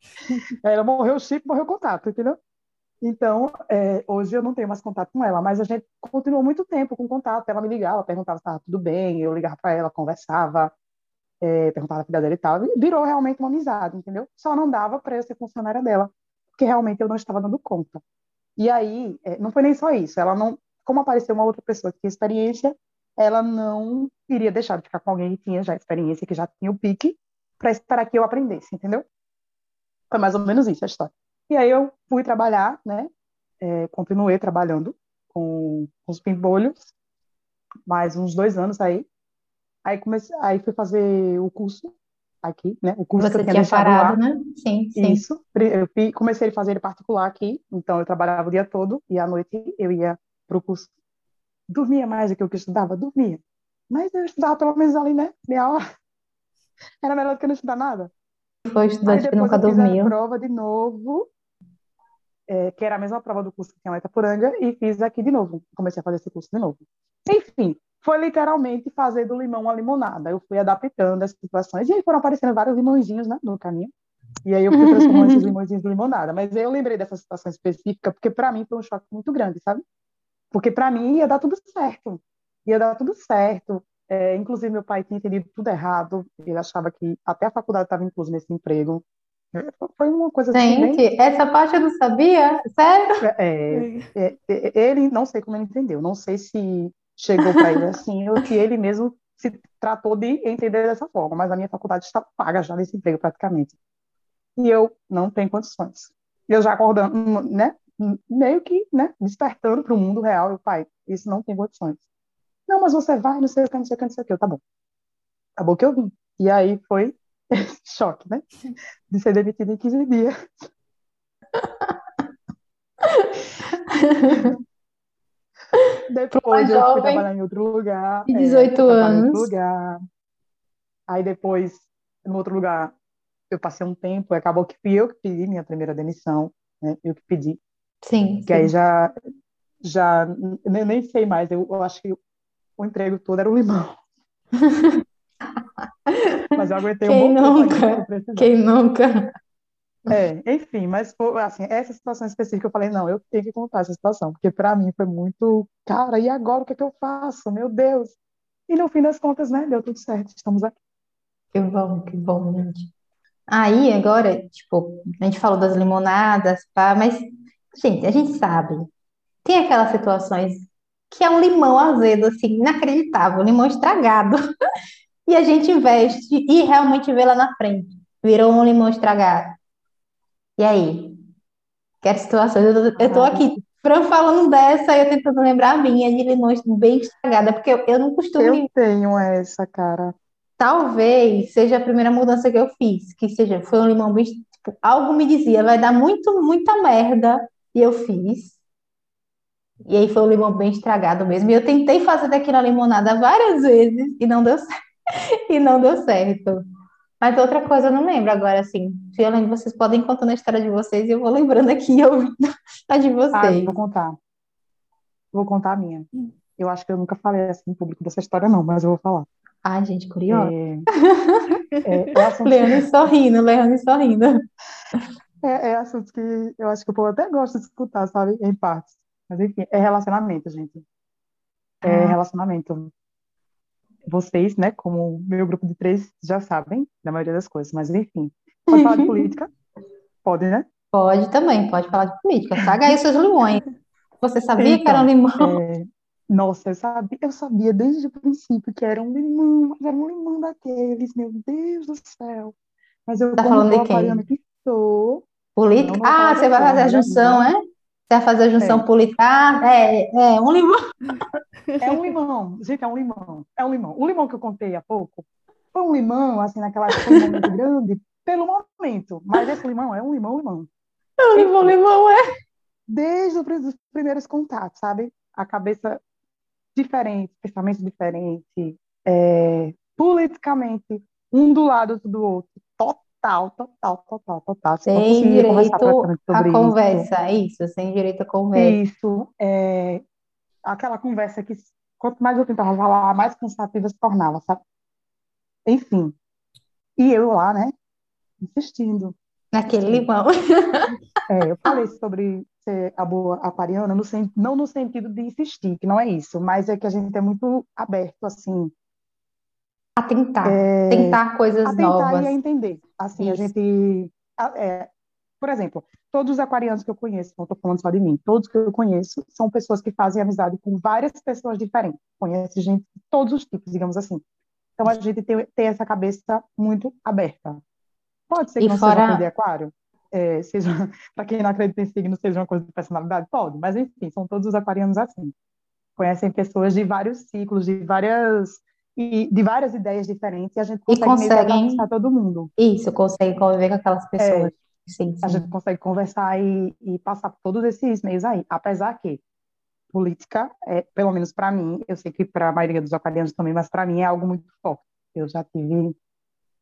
D: ela morreu o chip, morreu o contato, entendeu? Então, é, hoje eu não tenho mais contato com ela, mas a gente continuou muito tempo com contato. Ela me ligava, perguntava se estava tudo bem, eu ligava para ela, conversava, é, perguntava a filha dela e tal. E virou realmente uma amizade, entendeu? Só não dava para eu ser funcionária dela, porque realmente eu não estava dando conta. E aí, é, não foi nem só isso. Ela não, como apareceu uma outra pessoa que tinha experiência, ela não iria deixar de ficar com alguém que tinha já experiência, que já tinha o pique, para esperar que eu aprendesse, entendeu? Foi mais ou menos isso a história. E aí eu fui trabalhar, né? É, continuei trabalhando com, com os pimbolhos, mais uns dois anos aí. Aí comecei, aí fui fazer o curso aqui, né? O curso
B: Você
D: que eu
B: tinha parado,
D: lá.
B: né? Sim, sim.
D: Isso. Eu comecei a fazer ele particular aqui, então eu trabalhava o dia todo e à noite eu ia para o curso. Dormia mais do que eu estudava, dormia. Mas eu estudava pelo menos ali, né? Meia hora. Era melhor do que não estudar nada.
B: Foi estudante que nunca dormiu.
D: a prova de novo, é, que era a mesma prova do curso que tinha lá em Itapuranga, e fiz aqui de novo. Comecei a fazer esse curso de novo. Enfim, foi literalmente fazer do limão uma limonada. Eu fui adaptando as situações, e aí foram aparecendo vários limãozinhos né, no caminho. E aí eu fui transformando esses limõezinhos em limonada. Mas eu lembrei dessa situação específica, porque para mim foi um choque muito grande, sabe? Porque para mim ia dar tudo certo. Ia dar tudo certo. É, inclusive, meu pai tinha entendido tudo errado. Ele achava que até a faculdade estava incluso nesse emprego. É, foi uma coisa assim,
B: Gente, essa parte eu não sabia? Sério?
D: É, é, é, ele, não sei como ele entendeu. Não sei se chegou para ele assim, ou se ele mesmo se tratou de entender dessa forma. Mas a minha faculdade está paga já nesse emprego, praticamente. E eu não tenho condições. Eu já acordando, né? Meio que, né? Despertando para o mundo real. Eu, pai, isso não tem condições. Não, mas você vai, não sei o que, não sei o que, não sei o que. Eu, tá bom. Acabou que eu vim. E aí foi choque, né? De ser demitido em 15 dias. Depois eu fui trabalhar em outro lugar.
B: De 18
D: é,
B: anos.
D: Em outro lugar. Aí depois, no outro lugar, eu passei um tempo, e acabou que fui eu que pedi minha primeira demissão, né? Eu que pedi.
B: Sim,
D: Que aí já, já nem, nem sei mais, eu, eu acho que o emprego todo era o limão. Mas eu aguentei
B: Quem
D: um bom tempo
B: nunca?
D: pra precisar.
B: Quem nunca?
D: É, enfim, mas assim, essa situação específica eu falei, não, eu tenho que contar essa situação, porque para mim foi muito, cara, e agora o que é que eu faço? Meu Deus. E no fim das contas, né, deu tudo certo, estamos aqui.
B: Que bom, que bom, gente. Aí, agora, tipo, a gente falou das limonadas, pá, mas, gente, a gente sabe, tem aquelas situações que é um limão azedo, assim, inacreditável, um limão estragado, e a gente investe e realmente vê lá na frente, virou um limão estragado. E aí? Quero situações, eu tô, eu tô aqui, Fran falando dessa, eu tentando lembrar a minha de limões bem estragada, porque eu, eu não costumo
D: Eu tenho essa, cara.
B: Talvez seja a primeira mudança que eu fiz, que seja, foi um limão bem, tipo, algo me dizia, vai dar muito, muita merda, e eu fiz. E aí foi um limão bem estragado mesmo. E eu tentei fazer daquela limonada várias vezes e não deu certo. E não deu certo. Mas outra coisa eu não lembro agora, assim. Se eu lembro, vocês podem ir contando a história de vocês e eu vou lembrando aqui ouvindo a de
D: Ah, eu
B: vocês.
D: vou contar. Vou contar a minha. Eu acho que eu nunca falei assim em público dessa história, não, mas eu vou falar.
B: Ai, gente, curiosa.
D: É, é, é assunto,
B: Leone sorrindo, Leone sorrindo.
D: é, é assunto que eu acho que o povo até gosta de escutar, sabe? Em partes. Mas enfim, é relacionamento, gente. É
B: Ah.
D: relacionamento. Vocês, né, como meu grupo de três, já sabem da maioria das coisas, mas enfim. Pode falar de política? Pode, né?
B: Pode também, pode falar de política. Traga aí seus limões. Você sabia que era um limão?
D: É, nossa, eu sabia, eu sabia desde o princípio que era um limão, mas era um limão daqueles, meu Deus do céu. Mas eu,
B: Tá falando de quem?
D: que sou,
B: Política? Ah, você vai fazer a
D: né?
B: junção, é? Você vai fazer a junção
D: É.
B: política? Ah, é, é, um limão.
D: é um limão, gente, é um limão, é um limão. O limão que eu contei há pouco foi um limão, assim, naquela limão muito grande, pelo momento, mas esse limão é um limão, limão.
B: É um limão, limão, é.
D: Desde os primeiros contatos, sabe? A cabeça diferente, pensamento diferente, é, politicamente, um do lado do outro, total, total, total, total.
B: Sem direito à
D: sobre isso.
B: conversa, isso, sem direito à conversa.
D: Isso, é, aquela conversa que quanto mais eu tentava falar, mais cansativa se tornava, sabe? Enfim. E eu lá, né? Insistindo.
B: Naquele limão.
D: É, eu falei sobre ser a boa aquariana, no, não no sentido de insistir, que não é isso, mas é que a gente é muito aberto, assim.
B: A tentar. É, tentar coisas
D: a tentar
B: novas.
D: e a entender. Assim, isso. a gente. É, por exemplo, todos os aquarianos que eu conheço, não estou falando só de mim, todos que eu conheço são pessoas que fazem amizade com várias pessoas diferentes. Conhece gente de todos os tipos, digamos assim. Então a gente tem, tem essa cabeça muito aberta. Pode ser que e não fora... seja de aquário, é, seja, para quem não acredita em signo, seja uma coisa de personalidade, pode, mas enfim, são todos os aquarianos assim. Conhecem pessoas de vários ciclos, de várias e de várias ideias diferentes, e a gente consegue, e conseguem todo mundo.
B: Isso, consegue conviver com aquelas pessoas. É, sim, sim.
D: A gente consegue conversar e, e passar por todos esses meios aí, apesar que política, é, pelo menos para mim, eu sei que para a maioria dos aquarianos também, mas para mim é algo muito forte. Eu já tive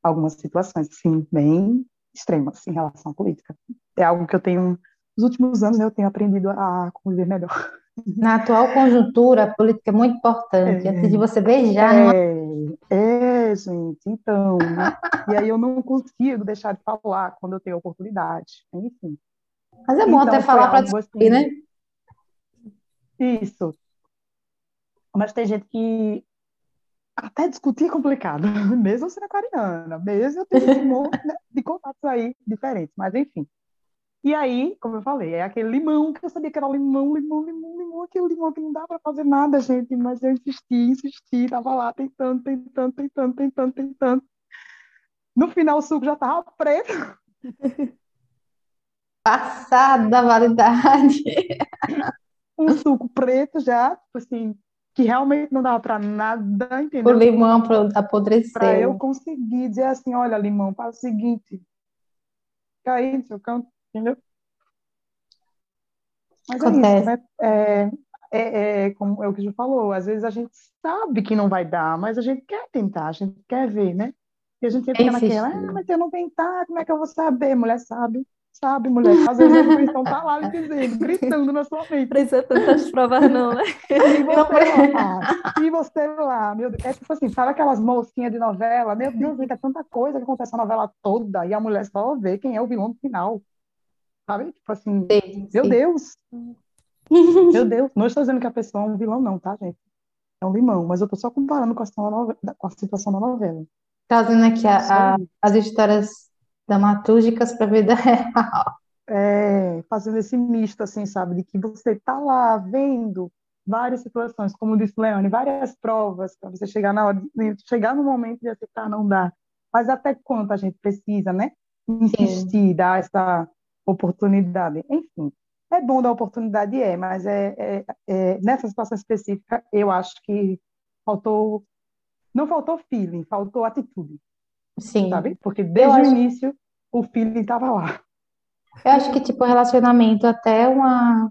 D: algumas situações, assim, bem extremas em relação à política. É algo que eu tenho, nos últimos anos, né, eu tenho aprendido a conviver melhor.
B: Na atual conjuntura, a política é muito importante. É, Antes de você beijar.
D: É, é, gente, então. e aí eu não consigo deixar de falar quando eu tenho oportunidade. Enfim.
B: Mas é bom então, até falar para discutir, assim, né?
D: Isso. Mas tem gente que até discutir é complicado, mesmo sendo aquariana, mesmo eu tenho um monte né, de contatos aí diferentes, mas enfim. E aí, como eu falei, é aquele limão que eu sabia que era limão, limão, limão, limão, aquele limão que não dá para fazer nada, gente, mas eu insisti, insisti, tava lá tentando, tentando, tentando, tentando, tentando. No final o suco já tava preto.
B: Passado da validade.
D: um suco preto já, tipo assim, que realmente não dava para nada, entendeu?
B: O limão apodreceu.
D: Para eu conseguir dizer assim, olha, limão, faz o seguinte, cair no seu canto, entendeu? Mas Acontece. é isso, né? É, é, é, como é o que já falou, às vezes a gente sabe que não vai dar, mas a gente quer tentar, a gente quer ver, né? E a gente fica naquela, ah, mas se eu não tentar, como é que eu vou saber? Mulher sabe sabe, mulher? Às vezes a intuição tá lá lhe dizendo, gritando na sua mente.
C: Precisa tantas provas, não, né?
D: E você lá, e você lá, meu Deus. É tipo assim, sabe aquelas mocinhas de novela? Meu Deus, é tanta coisa que acontece na novela toda, e a mulher só vê quem é o vilão no final. Sabe? Tipo assim, sim, meu sim. Deus. meu Deus. Não estou dizendo que a pessoa é um vilão, não, tá, gente? É um limão, mas eu estou só comparando com a, com a situação da novela.
B: Trazendo aqui a, a, as histórias dramatúrgicas para a vida real.
D: É, fazendo esse misto, assim, sabe, de que você está lá vendo várias situações, como disse Leone, várias provas para você chegar na hora, de, chegar no momento de aceitar, não dá. Mas até quanto a gente precisa, né? Insistir, Sim. dar essa oportunidade. Enfim, é bom dar oportunidade, é, mas é, é, é, nessa situação específica, eu acho que faltou, não faltou feeling, faltou atitude.
B: Sim.
D: Sabe? Porque desde o início o feeling estava lá.
B: Eu acho que, tipo, relacionamento até uma.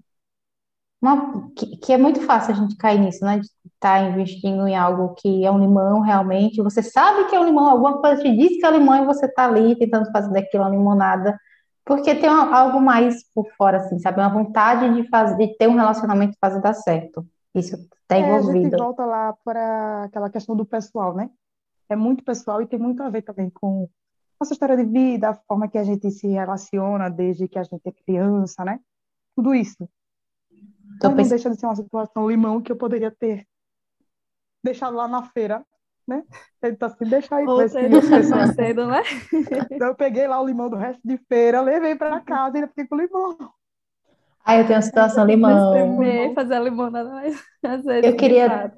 B: uma que, que é muito fácil a gente cair nisso, né? De estar tá investindo em algo que é um limão realmente. Você sabe que é um limão, alguma coisa te diz que é um limão e você está ali tentando fazer daquilo uma limonada. Porque tem algo mais por fora, assim, sabe? Uma vontade de, fazer, de ter um relacionamento que faça dar certo. Isso está envolvido.
D: É, a gente volta lá para aquela questão do pessoal, né? é muito pessoal e tem muito a ver também com nossa história de vida, a forma que a gente se relaciona desde que a gente é criança, né? Tudo isso. Então, não deixa de ser uma situação limão que eu poderia ter deixado lá na feira, né? Ele tá assim, deixa aí
C: Ou seja, cedo, né?
D: Então, eu peguei lá o limão do resto de feira, levei para casa e ainda fiquei com o limão.
B: Ah, eu tenho a situação limão.
C: fazer a limonada mais
B: Eu queria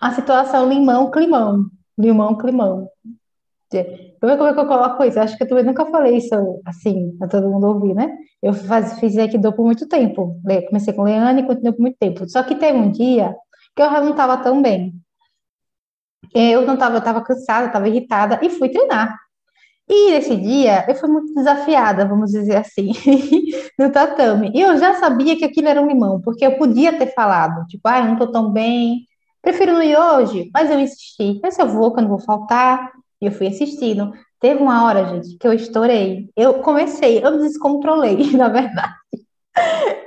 B: a situação limão, climão. Limão, climão. Como é, como é que eu coloco isso? Acho que eu também nunca falei isso assim, para todo mundo ouvir, né? Eu faz, fiz Aikido por muito tempo. Comecei com Leane e continuei por muito tempo. Só que teve um dia que eu já não estava tão bem. Eu não estava, eu estava cansada, estava irritada e fui treinar. E nesse dia eu fui muito desafiada, vamos dizer assim, no tatame. E eu já sabia que aquilo era um limão, porque eu podia ter falado, tipo, ah, eu não estou tão bem, Prefiro não ir hoje, mas eu insisti. Mas eu vou, que eu não vou faltar. E eu fui assistindo. Teve uma hora, gente, que eu estourei. Eu comecei, eu me descontrolei, na verdade.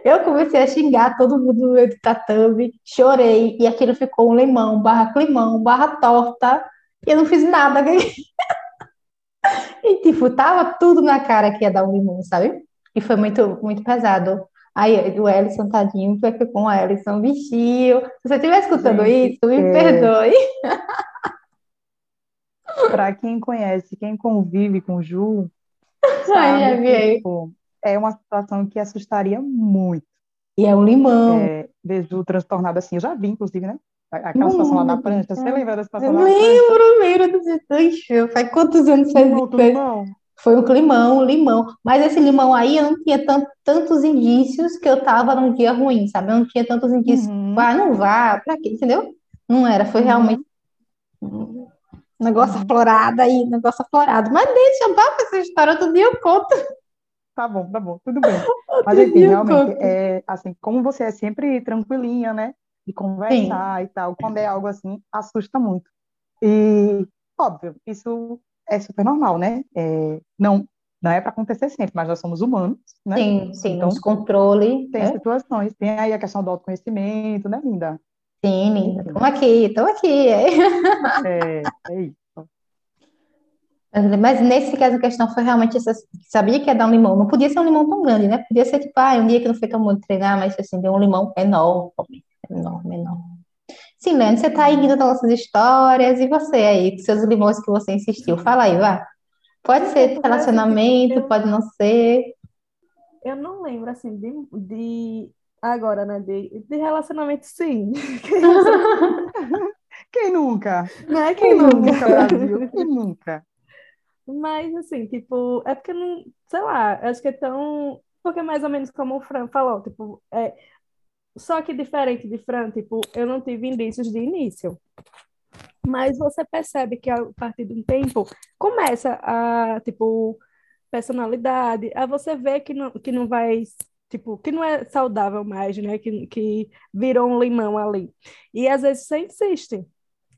B: Eu comecei a xingar todo mundo no meio do tatame, chorei, e aquilo ficou um limão, barra climão, barra torta, e eu não fiz nada. E, tipo, tava tudo na cara que ia dar um limão, sabe? E foi muito, muito pesado. Aí, o Ellison, tadinho, foi com o Ellison, bichinho. Se você estiver escutando Gente, isso, me é... perdoe.
D: Para quem conhece, quem convive com o Ju, sabe que, tipo, é uma situação que assustaria muito.
B: E é um limão.
D: É, ver Ju transtornada assim, eu já vi, inclusive, né? Aquela situação lá na prancha, você lembra da situação
B: lá na prancha? Lembro, lembro do Faz quantos anos faz isso? Foi um climão, um limão. Mas esse limão aí, eu não tinha tanto, tantos indícios que eu tava num dia ruim, sabe? Eu não tinha tantos indícios. Uhum. Ah, não vá, pra quê? Entendeu? Não era, foi uhum. realmente um negócio uhum. aflorado aí, negócio aflorado. Mas deixa eu dar essa história, outro dia eu conto.
D: Tá bom, tá bom, tudo bem. Mas enfim, realmente, é, assim, como você é sempre tranquilinha, né? De conversar Sim. e tal, quando é algo assim, assusta muito. E, óbvio, isso é super normal, né? É, não, não é para acontecer sempre, mas nós somos humanos, né?
B: Sim, sim, então, controle.
D: Tem né? situações, tem aí a questão do autoconhecimento, né, linda?
B: Sim, linda. Estamos aqui, estamos aqui. É.
D: é, é isso.
B: Mas nesse caso a questão foi realmente essa, sabia que ia dar um limão, não podia ser um limão tão grande, né? Podia ser tipo, ah, um dia que não foi tão bom treinar, mas assim, deu um limão enorme, enorme, enorme. Sim, Leandro, você está aí rindo das nossas histórias, e você aí, com seus limões que você insistiu, fala aí, vá. Pode ser relacionamento, pode não ser.
C: Eu não lembro, assim, de, de agora, né, de, de relacionamento, sim.
D: Quem nunca?
C: Não é quem, quem nunca, nunca
D: Brasil? Quem nunca?
C: Mas, assim, tipo, é porque não, sei lá, acho que é tão. Porque mais ou menos como o Fran falou, tipo, é, só que diferente de Fran, tipo, eu não tive indícios de início. Mas você percebe que a partir de um tempo começa a, tipo, personalidade, a você ver que não, que não vai, tipo, que não é saudável mais, né? Que, que virou um limão ali. E às vezes você insiste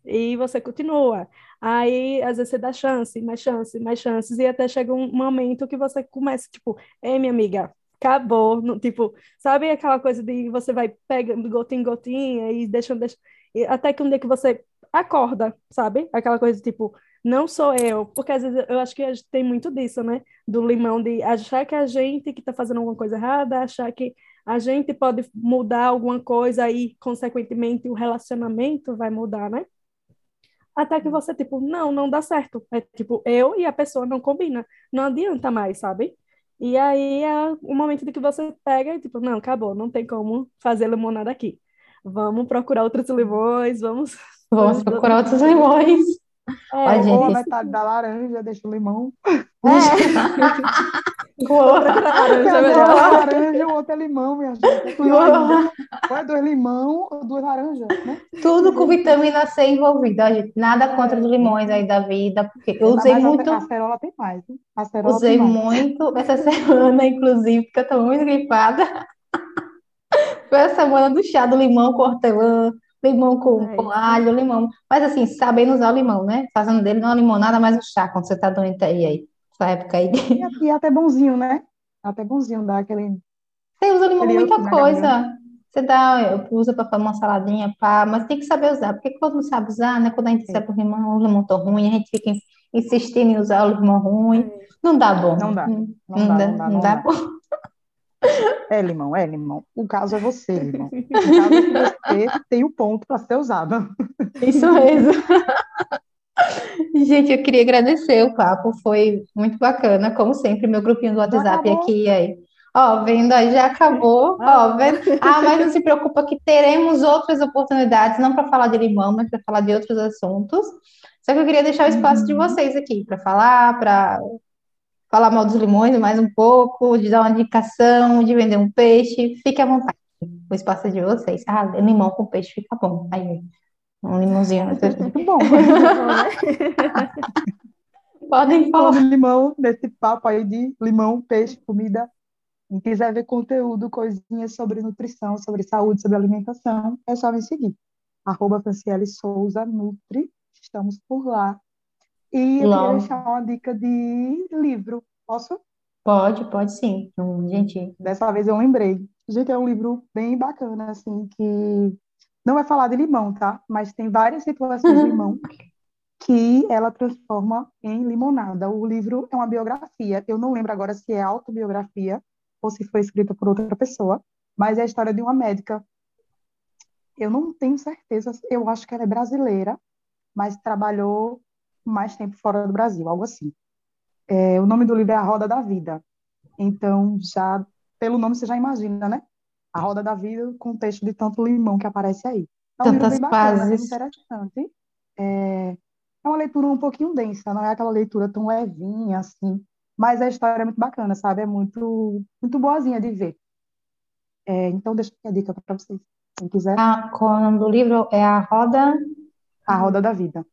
C: e você continua. Aí, às vezes, você dá chance, mais chance, mais chances, e até chega um momento que você começa, tipo, ei, minha amiga, acabou. No, tipo, sabe aquela coisa de você vai pegando gotinha em gotinha e deixando, deixando e até que um dia que você acorda, sabe? Aquela coisa tipo, não sou eu, porque às vezes eu acho que tem muito disso, né? Do limão de achar que a gente que tá fazendo alguma coisa errada, achar que a gente pode mudar alguma coisa e, consequentemente, o relacionamento vai mudar, né? Até que você, tipo, não, não dá certo. É tipo, eu e a pessoa não combina. Não adianta mais, sabe? E aí é o momento de que você pega e tipo, não, acabou, não tem como fazer limonada aqui. Vamos procurar outros limões, vamos.
B: Vamos procurar outros limões.
D: É, Ó, gente, ou a metade da laranja, deixa o limão. É.
B: Outra
D: laranja, é melhor. laranja, o outro é limão, minha gente. É ou é dois limão ou duas laranjas, né?
B: Tudo com vitamina C envolvida, gente. Nada contra os limões aí da vida, porque eu usei muito.
D: A acerola tem mais, hein?
B: usei muito essa semana, inclusive, porque eu tô muito gripada. Foi a semana do chá do limão com hortelã limão com, é. com alho, limão. Mas assim, sabendo usar o limão, né? Fazendo dele não é limonada, mas o chá, quando você tá doente aí, aí. Essa época aí.
D: E, e até bonzinho, né? Até bonzinho, dá aquele.
B: Você usa limão muita coisa. Você dá, usa para fazer uma saladinha, pá, mas tem que saber usar, porque quando não sabe usar, né? Quando a gente sabe o limão, o limão tá ruim, a gente fica insistindo em usar o limão ruim. Não dá bom.
D: Não dá. Não, não dá, dá, não dá, não dá, dá. bom. É, Limão, é, Limão. O caso é você, Limão. O caso é que você tem o ponto para ser usado.
B: Isso mesmo. Gente, eu queria agradecer o papo, foi muito bacana, como sempre, meu grupinho do WhatsApp aqui aí. Ó, vendo, já acabou. Ah. Ó, vendo. Ah, mas não se preocupa que teremos outras oportunidades, não para falar de limão, mas para falar de outros assuntos. Só que eu queria deixar o espaço de uhum. vocês aqui para falar, para falar mal dos limões mais um pouco, de dar uma indicação, de vender um peixe, fique à vontade. O espaço é de vocês. Ah, limão com peixe fica bom. Aí, um limãozinho. Muito bom. Podem falar.
D: Falando limão, nesse papo aí de limão, peixe, comida. Quem quiser ver conteúdo, coisinhas sobre nutrição, sobre saúde, sobre alimentação, é só me seguir. Arroba Franciele Souza Nutri. Estamos por lá. E eu queria deixar uma dica de livro. Posso?
B: Pode, pode sim. Hum, Gente,
D: Dessa vez eu lembrei. Gente, é um livro bem bacana, assim, que não vai falar de limão, tá? Mas tem várias situações de limão que ela transforma em limonada. O livro é uma biografia. Eu não lembro agora se é autobiografia ou se foi escrita por outra pessoa, mas é a história de uma médica. Eu não tenho certeza, eu acho que ela é brasileira, mas trabalhou mais tempo fora do Brasil, algo assim. É, o nome do livro é A Roda da Vida. Então, já pelo nome você já imagina, né? A Roda da Vida, o contexto de tanto limão que aparece aí. É um
B: Tantas
D: bem
B: fases.
D: interessante. É, é uma leitura um pouquinho densa, não é aquela leitura tão levinha assim, mas a história é muito bacana, sabe? É muito, muito boazinha de ver. É, então, deixa a dica para vocês, quem quiser.
B: a, qual é o nome do livro é A Roda.
D: A Roda da Vida.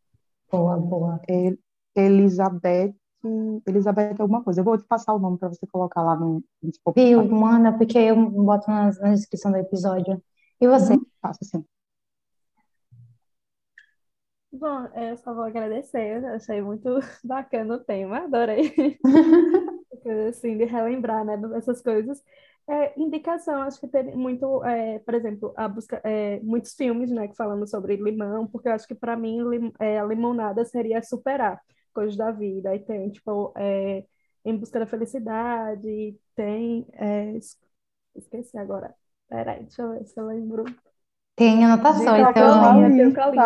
B: Boa, boa.
D: É Elizabeth, Elizabeth alguma coisa. Eu vou te passar o nome para você colocar lá no, no Spotify.
B: Viu, manda, porque eu boto nas- na, descrição do episódio. E você?
D: Uhum, Faça assim.
C: Bom, é, eu só vou agradecer, eu achei muito bacana o tema, adorei. Assim, de relembrar, né, dessas coisas. É, indicação, acho que tem muito, é, por exemplo, a busca, é, muitos filmes, né, que falando sobre limão, porque eu acho que para mim lim, é, a limonada seria superar coisas da vida. Aí tem, tipo, é, Em Busca da Felicidade, tem, é, es- esqueci agora. Peraí, deixa eu ver se eu lembro.
B: Tem anotações,
D: ela
B: eu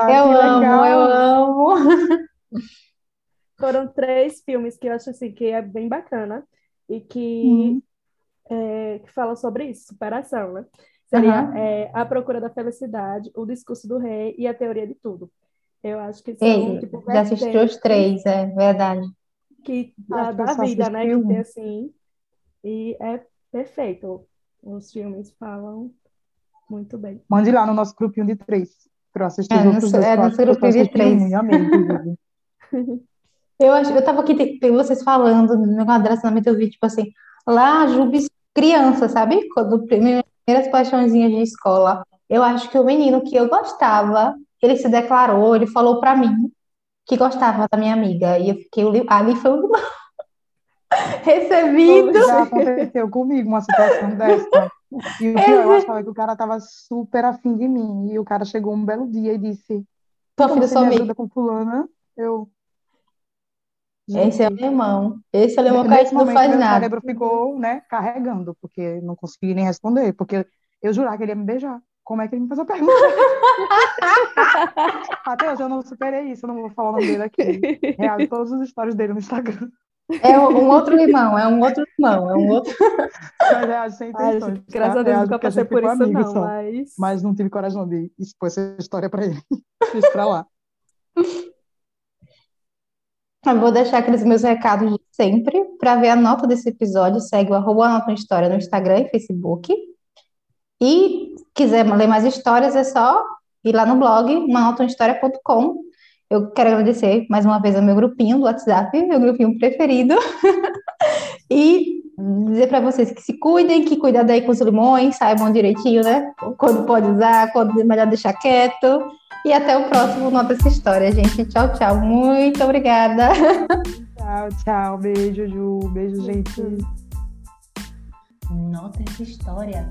B: Eu amo, eu amo.
C: Foram três filmes que eu acho assim que é bem bacana e que,
D: Hum,
C: é, que falam sobre isso, superação, né? Seria
B: Aham.
C: é, A Procura da Felicidade, O Discurso do Rei e A Teoria de Tudo. Eu acho que são
B: Ei,
C: tipo
B: já assisti os três, é verdade.
C: que da,
D: que eu
C: da
D: só
C: vida, né?
D: assisti
C: Que tem assim e é perfeito. Os filmes falam muito bem.
D: Mande lá no nosso grupinho de três, para eu assistir os
B: É,
D: outros
B: nosso,
D: dois,
B: é
D: só
B: grupinho de
D: um
B: três.
D: amei.
B: Eu acho, eu tava aqui, vocês falando no negócio do relacionamento, eu vi, tipo assim, lá, Jubes criança, sabe? Quando primeiras paixõezinhas de escola. Eu acho que o menino que eu gostava, ele se declarou, ele falou pra mim que gostava da minha amiga. E eu fiquei, o li- ali foi o recebido.
D: Já aconteceu comigo uma situação dessa. E o eu achava que o cara tava super afim de mim. E o cara chegou um belo dia e disse:
B: Tua
D: Então
B: filha
D: você
B: sua
D: me
B: amiga.
D: com fulana? Eu,
B: Esse é o
D: gente,
B: alemão. Esse alemão
D: nesse
B: gente não faz
D: meu
B: nada.
D: cérebro ficou, né, carregando, porque não consegui nem responder, porque eu jurava que ele ia me beijar. Como é que ele me fez a pergunta? Até hoje eu não superei isso, eu não vou falar o nome dele aqui. Reage todas as histórias dele no Instagram.
B: É um outro limão, é um outro limão, é um outro.
D: Mas reage sem intenções,
C: graças
D: tá?
C: a Deus nunca passei por isso, não,
D: só.
C: mas
D: Mas não tive coragem de expor essa história pra ele. Fiz pra lá.
B: Eu vou deixar aqueles meus recados de sempre. Para ver a nota desse episódio, segue o arroba Anota uma História no Instagram e Facebook. E quiser ler mais histórias, é só ir lá no blog, manotahistoria.com. Eu quero agradecer mais uma vez ao meu grupinho do WhatsApp, meu grupinho preferido. E dizer para vocês que se cuidem, que cuidado aí com os limões, saibam direitinho, né? Quando pode usar, quando é melhor deixar quieto. E até o próximo Nota essa História, gente. Tchau, tchau. Muito obrigada.
D: Tchau, tchau. Beijo, Ju. Beijo, gente.
A: Nota essa história.